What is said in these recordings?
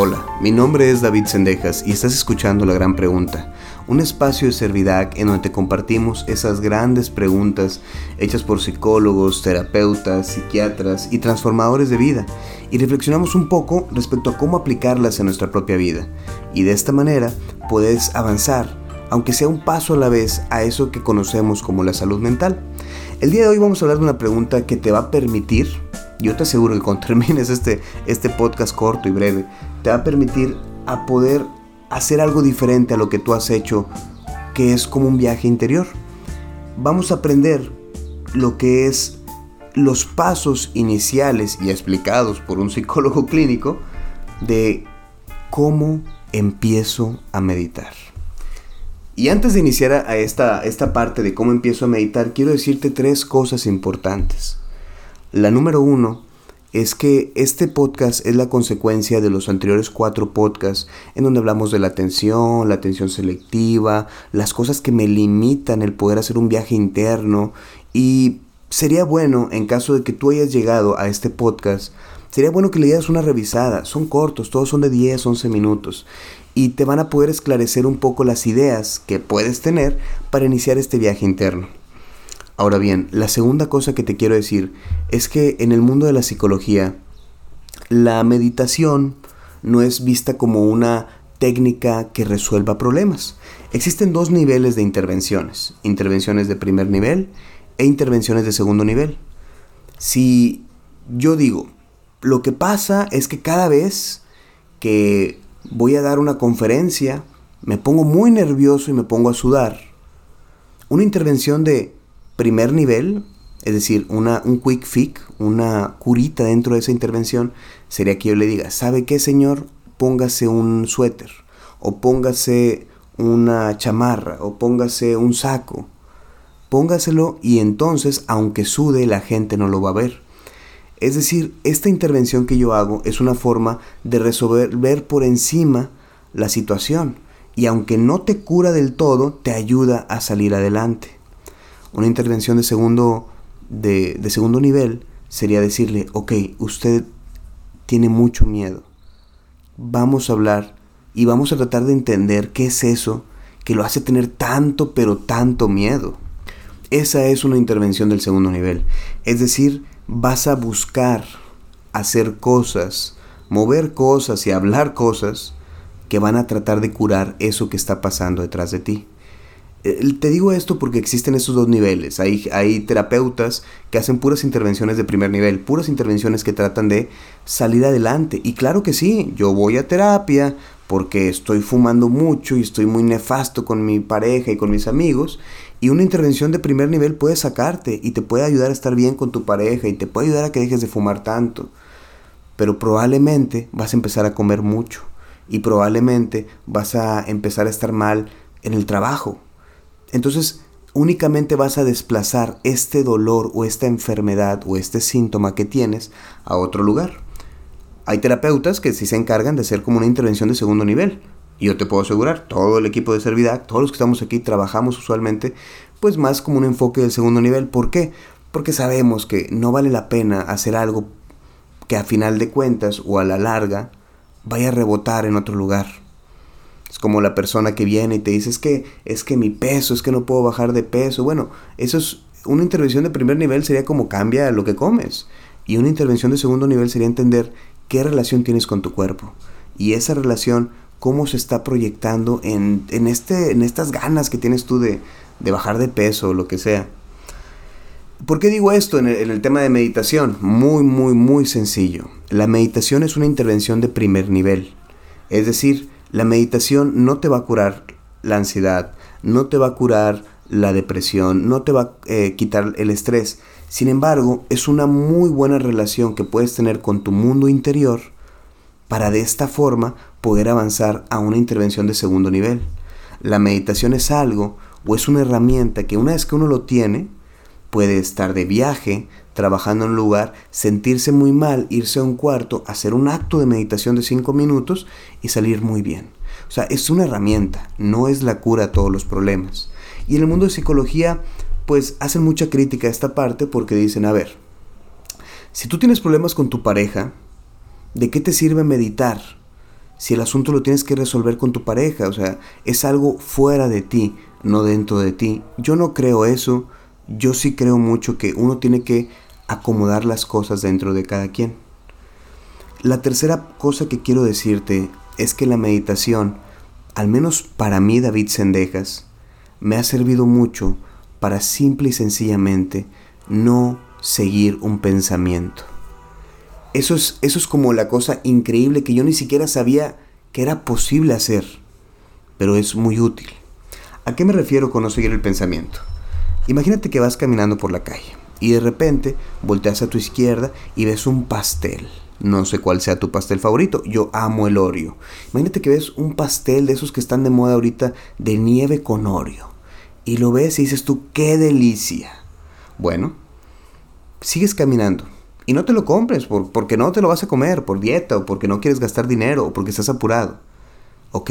Hola, mi nombre es David Sendejas y estás escuchando La Gran Pregunta, un espacio de Servidac en donde te compartimos esas grandes preguntas hechas por psicólogos, terapeutas, psiquiatras y transformadores de vida y reflexionamos un poco respecto a cómo aplicarlas en nuestra propia vida y de esta manera puedes avanzar, aunque sea un paso a la vez, a eso que conocemos como la salud mental. El día de hoy vamos a hablar de una pregunta que te va a permitir yo te aseguro que cuando termines este, este podcast corto y breve, te va a permitir a poder hacer algo diferente a lo que tú has hecho, que es como un viaje interior. Vamos a aprender lo que es los pasos iniciales y explicados por un psicólogo clínico de cómo empiezo a meditar. Y antes de iniciar a esta, esta parte de cómo empiezo a meditar, quiero decirte tres cosas importantes. La número uno es que este podcast es la consecuencia de los anteriores cuatro podcasts en donde hablamos de la atención, la atención selectiva, las cosas que me limitan el poder hacer un viaje interno. Y sería bueno en caso de que tú hayas llegado a este podcast, sería bueno que le dieras una revisada, son cortos, todos son de 10, 11 minutos. Y te van a poder esclarecer un poco las ideas que puedes tener para iniciar este viaje interno. Ahora bien, la segunda cosa que te quiero decir es que en el mundo de la psicología, la meditación no es vista como una técnica que resuelva problemas. Existen dos niveles de intervenciones, intervenciones de primer nivel e intervenciones de segundo nivel. Si yo digo, lo que pasa es que cada vez que voy a dar una conferencia, me pongo muy nervioso y me pongo a sudar. Una intervención de primer nivel, es decir, una, un quick fix, una curita dentro de esa intervención, sería que yo le diga, ¿sabe qué señor? Póngase un suéter, o póngase una chamarra, o póngase un saco. Póngaselo y entonces, aunque sude, la gente no lo va a ver. Es decir, esta intervención que yo hago es una forma de resolver por encima la situación y aunque no te cura del todo, te ayuda a salir adelante. Una intervención de segundo, de, segundo nivel sería decirle, ok, usted tiene mucho miedo. Vamos a hablar y vamos a tratar de entender qué es eso que lo hace tener tanto, pero tanto miedo. Esa es una intervención del segundo nivel. Es decir, vas a buscar hacer cosas, mover cosas y hablar cosas que van a tratar de curar eso que está pasando detrás de ti. Te digo esto porque existen esos dos niveles. Hay terapeutas que hacen puras intervenciones de primer nivel, puras intervenciones que tratan de salir adelante. Y claro que sí, yo voy a terapia porque estoy fumando mucho y estoy muy nefasto con mi pareja y con mis amigos. Y una intervención de primer nivel puede sacarte y te puede ayudar a estar bien con tu pareja y te puede ayudar a que dejes de fumar tanto. Pero probablemente vas a empezar a comer mucho y probablemente vas a empezar a estar mal en el trabajo entonces, únicamente vas a desplazar este dolor o esta enfermedad o este síntoma que tienes a otro lugar. Hay terapeutas que sí se encargan de hacer como una intervención de segundo nivel. Yo te puedo asegurar, todo el equipo de Servidac, todos los que estamos aquí, trabajamos usualmente, pues más como un enfoque del segundo nivel. ¿Por qué? Porque sabemos que no vale la pena hacer algo que a final de cuentas o a la larga vaya a rebotar en otro lugar. Es como la persona que viene y te dice, es que, es que mi peso, es que no puedo bajar de peso. Bueno, eso es una intervención de primer nivel sería como cambia lo que comes. Y una intervención de segundo nivel sería entender qué relación tienes con tu cuerpo. Y esa relación, cómo se está proyectando en, en, este, en estas ganas que tienes tú de, de bajar de peso o lo que sea. ¿Por qué digo esto en el, en el, tema de meditación? Muy, muy, muy sencillo. La meditación es una intervención de primer nivel. Es decir, la meditación no te va a curar la ansiedad, no te va a curar la depresión, no te va a eh, quitar el estrés. Sin embargo, es una muy buena relación que puedes tener con tu mundo interior para de esta forma poder avanzar a una intervención de segundo nivel. La meditación es algo o es una herramienta que una vez que uno lo tiene, puede estar de viaje, trabajando en un lugar, sentirse muy mal, irse a un cuarto, hacer un acto de meditación de cinco minutos y salir muy bien. O sea, es una herramienta, no es la cura a todos los problemas. Y en el mundo de psicología, pues hacen mucha crítica a esta parte porque dicen, a ver, si tú tienes problemas con tu pareja, ¿de qué te sirve meditar si el asunto lo tienes que resolver con tu pareja, o sea, es algo fuera de ti, no dentro de ti. Yo no creo eso, yo sí creo mucho que uno tiene que acomodar las cosas dentro de cada quien. La tercera cosa que quiero decirte es que la meditación, al menos para mí David Sendejas, me ha servido mucho para simple y sencillamente no seguir un pensamiento. Eso es, eso es como la cosa increíble que yo ni siquiera sabía que era posible hacer, pero es muy útil. ¿A qué me refiero con no seguir el pensamiento? Imagínate que vas caminando por la calle y de repente volteas a tu izquierda y ves un pastel. No sé cuál sea tu pastel favorito, yo amo el Oreo. Imagínate que ves un pastel de esos que están de moda ahorita de nieve con Oreo. Y lo ves y dices tú, qué delicia. Bueno, sigues caminando y no te lo compres porque no te lo vas a comer, por dieta o porque no quieres gastar dinero o porque estás apurado. Ok,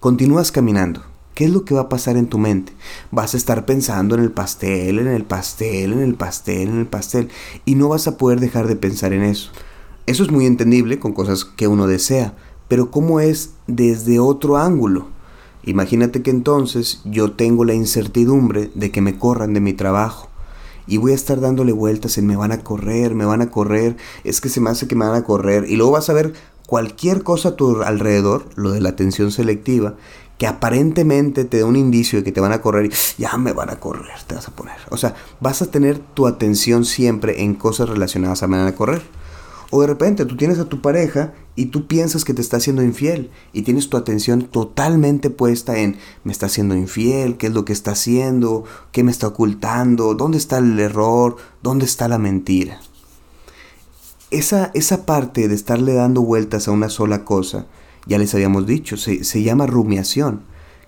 continúas caminando. ¿Qué es lo que va a pasar en tu mente? Vas a estar pensando en el pastel, en el pastel, en el pastel, en el pastel. Y no vas a poder dejar de pensar en eso. Eso es muy entendible con cosas que uno desea. Pero ¿cómo es desde otro ángulo? Imagínate que entonces yo tengo la incertidumbre de que me corran de mi trabajo y voy a estar dándole vueltas en me van a correr, me van a correr, es que se me hace que me van a correr y luego vas a ver cualquier cosa a tu alrededor, lo de la atención selectiva, que aparentemente te da un indicio de que te van a correr y ya me van a correr, te vas a poner. O sea, vas a tener tu atención siempre en cosas relacionadas a me van a correr. O de repente tú tienes a tu pareja y tú piensas que te está haciendo infiel y tienes tu atención totalmente puesta en me está haciendo infiel, qué es lo que está haciendo, qué me está ocultando, dónde está el error, dónde está la mentira. Esa, esa parte de estarle dando vueltas a una sola cosa, ya les habíamos dicho, se, llama rumiación,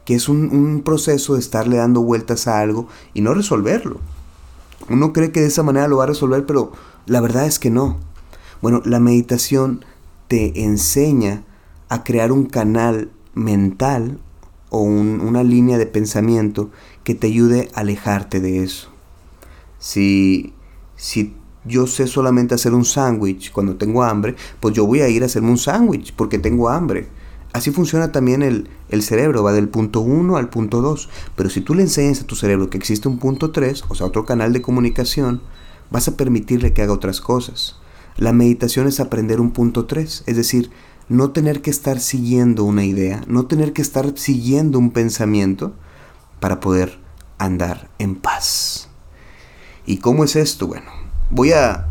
que es un, un proceso de estarle dando vueltas a algo y no resolverlo. Uno cree que de esa manera lo va a resolver, pero la verdad es que no bueno, la meditación te enseña a crear un canal mental o una línea de pensamiento que te ayude a alejarte de eso. Si, si yo sé solamente hacer un sándwich cuando tengo hambre, pues yo voy a ir a hacerme un sándwich porque tengo hambre. Así funciona también el, el cerebro, va del punto 1 al punto 2. Pero si tú le enseñas a tu cerebro que existe un punto 3, o sea, otro canal de comunicación, vas a permitirle que haga otras cosas. La meditación es aprender un punto 3, es decir, no tener que estar siguiendo una idea, no tener que estar siguiendo un pensamiento para poder andar en paz. ¿Y cómo es esto? Bueno, voy a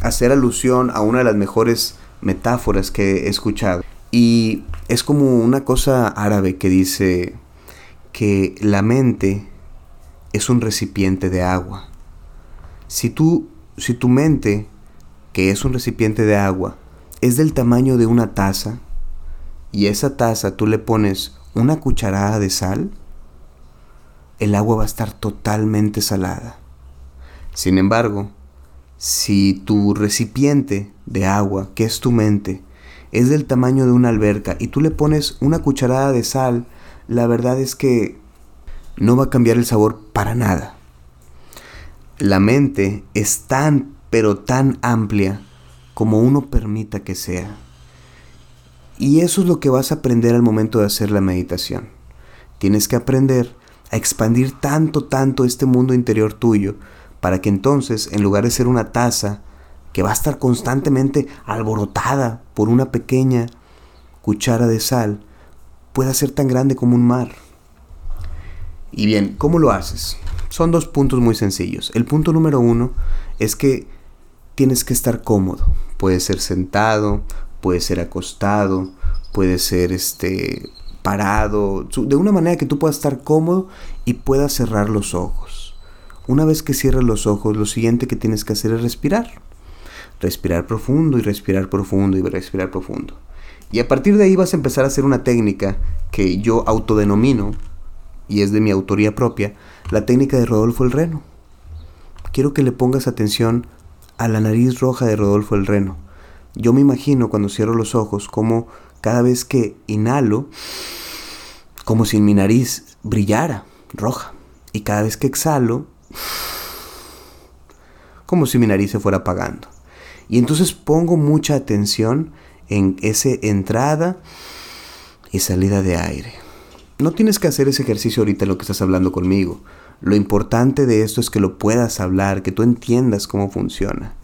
hacer alusión a una de las mejores metáforas que he escuchado. Y es como una cosa árabe que dice que la mente es un recipiente de agua. Si tú, si tu mente que es un recipiente de agua, es del tamaño de una taza, y esa taza tú le pones una cucharada de sal, el agua va a estar totalmente salada. Sin embargo, si tu recipiente de agua, que es tu mente, es del tamaño de una alberca y tú le pones una cucharada de sal, la verdad es que no va a cambiar el sabor para nada. La mente es tan pero tan amplia como uno permita que sea. Y eso es lo que vas a aprender al momento de hacer la meditación. Tienes que aprender a expandir tanto, tanto este mundo interior tuyo para que entonces, en lugar de ser una taza que va a estar constantemente alborotada por una pequeña cuchara de sal, pueda ser tan grande como un mar. Y bien, ¿cómo lo haces? Son dos puntos muy sencillos. El punto número uno es que tienes que estar cómodo. Puede ser sentado, puede ser acostado, puede ser este parado, de una manera que tú puedas estar cómodo y puedas cerrar los ojos. Una vez que cierres los ojos, lo siguiente que tienes que hacer es respirar. Respirar profundo y respirar profundo y respirar profundo. Y a partir de ahí vas a empezar a hacer una técnica que yo autodenomino, y es de mi autoría propia, la técnica de Rodolfo el Reno. Quiero que le pongas atención a la nariz roja de Rodolfo el Reno. Yo me imagino cuando cierro los ojos como cada vez que inhalo, como si mi nariz brillara roja. Y cada vez que exhalo, como si mi nariz se fuera apagando. Y entonces pongo mucha atención en esa entrada y salida de aire. No tienes que hacer ese ejercicio ahorita en lo que estás hablando conmigo. Lo importante de esto es que lo puedas hablar, que tú entiendas cómo funciona.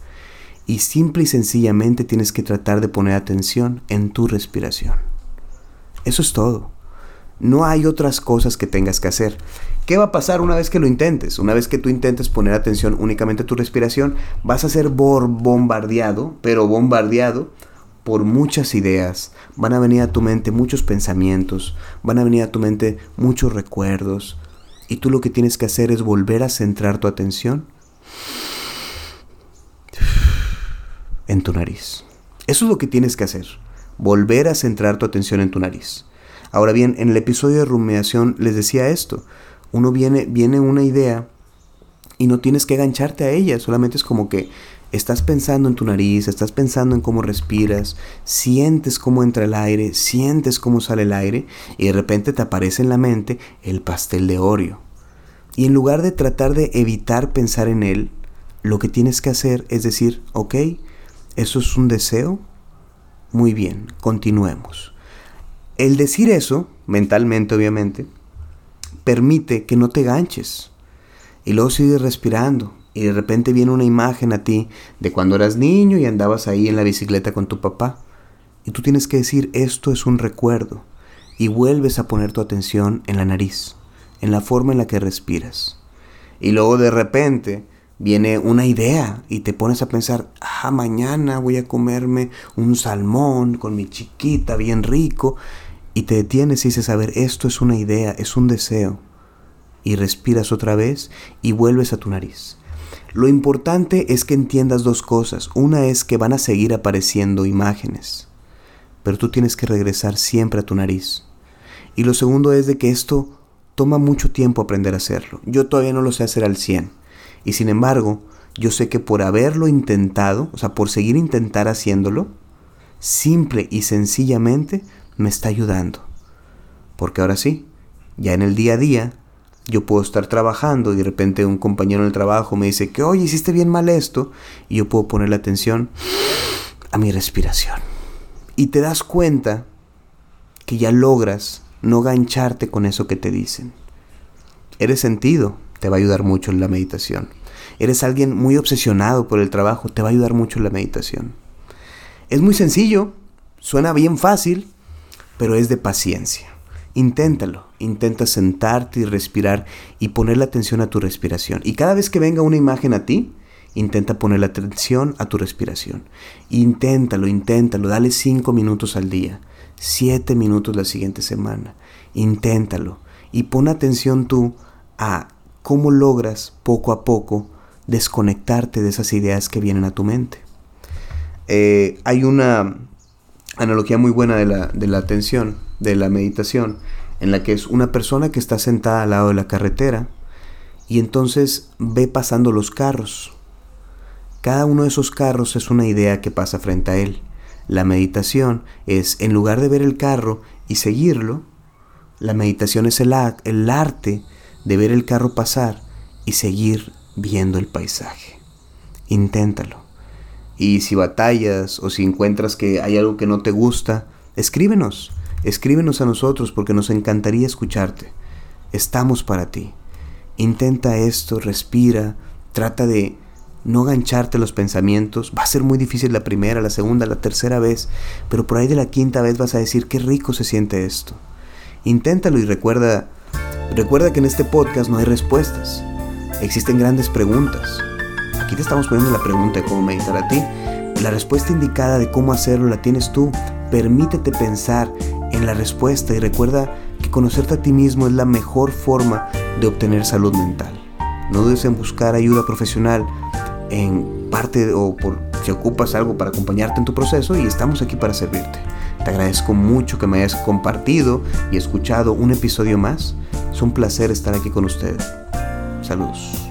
Y simple y sencillamente tienes que tratar de poner atención en tu respiración. Eso es todo. No hay otras cosas que tengas que hacer. ¿Qué va a pasar una vez que lo intentes? Una vez que tú intentes poner atención únicamente a tu respiración, vas a ser bombardeado, pero bombardeado por muchas ideas. Van a venir a tu mente muchos pensamientos, van a venir a tu mente muchos recuerdos. Y tú lo que tienes que hacer es volver a centrar tu atención en tu nariz. Eso es lo que tienes que hacer. Volver a centrar tu atención en tu nariz. Ahora bien, en el episodio de rumiación les decía esto. Uno viene, viene una idea y no tienes que engancharte a ella, solamente es como que estás pensando en tu nariz, estás pensando en cómo respiras, sientes cómo entra el aire, sientes cómo sale el aire y de repente te aparece en la mente el pastel de Oreo. Y en lugar de tratar de evitar pensar en él, lo que tienes que hacer es decir, ok, eso es un deseo, muy bien, continuemos. El decir eso, mentalmente obviamente, permite que no te ganches. Y luego sigues respirando. Y de repente viene una imagen a ti de cuando eras niño y andabas ahí en la bicicleta con tu papá. Y tú tienes que decir, esto es un recuerdo. Y vuelves a poner tu atención en la nariz, en la forma en la que respiras. Y luego de repente viene una idea y te pones a pensar, ah, mañana voy a comerme un salmón con mi chiquita bien rico y te detienes y dices, a ver, esto es una idea, es un deseo. Y respiras otra vez y vuelves a tu nariz. Lo importante es que entiendas dos cosas. Una es que van a seguir apareciendo imágenes, pero tú tienes que regresar siempre a tu nariz. Y lo segundo es de que esto toma mucho tiempo aprender a hacerlo. Yo todavía no lo sé hacer al 100. Y sin embargo, yo sé que por haberlo intentado, o sea, por seguir intentar haciéndolo, simple y sencillamente me está ayudando. Porque ahora sí, ya en el día a día, yo puedo estar trabajando y de repente un compañero del trabajo me dice que, oye, hiciste bien mal esto, y yo puedo poner la atención a mi respiración. Y te das cuenta que ya logras no gancharte con eso que te dicen. Eres sentido, te va a ayudar mucho en la meditación. Eres alguien muy obsesionado por el trabajo, te va a ayudar mucho en la meditación. Es muy sencillo, suena bien fácil, pero es de paciencia. Inténtalo, intenta sentarte y respirar y poner la atención a tu respiración. Y cada vez que venga una imagen a ti, intenta poner la atención a tu respiración. Inténtalo, inténtalo, dale cinco minutos al día, siete minutos la siguiente semana. Inténtalo y pon atención tú a cómo logras poco a poco desconectarte de esas ideas que vienen a tu mente. Eh, hay una analogía muy buena de la, de la atención, de la meditación, en la que es una persona que está sentada al lado de la carretera y entonces ve pasando los carros. Cada uno de esos carros es una idea que pasa frente a él. La meditación es, en lugar de ver el carro y seguirlo, la meditación es el, el arte de ver el carro pasar y seguir viendo el paisaje. Inténtalo. Y si batallas o si encuentras que hay algo que no te gusta, escríbenos. Escríbenos a nosotros porque nos encantaría escucharte. Estamos para ti. Intenta esto, respira, trata de no gancharte los pensamientos. Va a ser muy difícil la primera, la segunda, la tercera vez, pero por ahí de la quinta vez vas a decir qué rico se siente esto. Inténtalo y recuerda, recuerda que en este podcast no hay respuestas. Existen grandes preguntas. Aquí te estamos poniendo la pregunta de cómo meditar a ti. La respuesta indicada de cómo hacerlo la tienes tú. Permítete pensar en la respuesta y recuerda que conocerte a ti mismo es la mejor forma de obtener salud mental. No dudes en buscar ayuda profesional en parte o por si ocupas algo para acompañarte en tu proceso y estamos aquí para servirte. Te agradezco mucho que me hayas compartido y escuchado un episodio más. Es un placer estar aquí con ustedes. Saludos.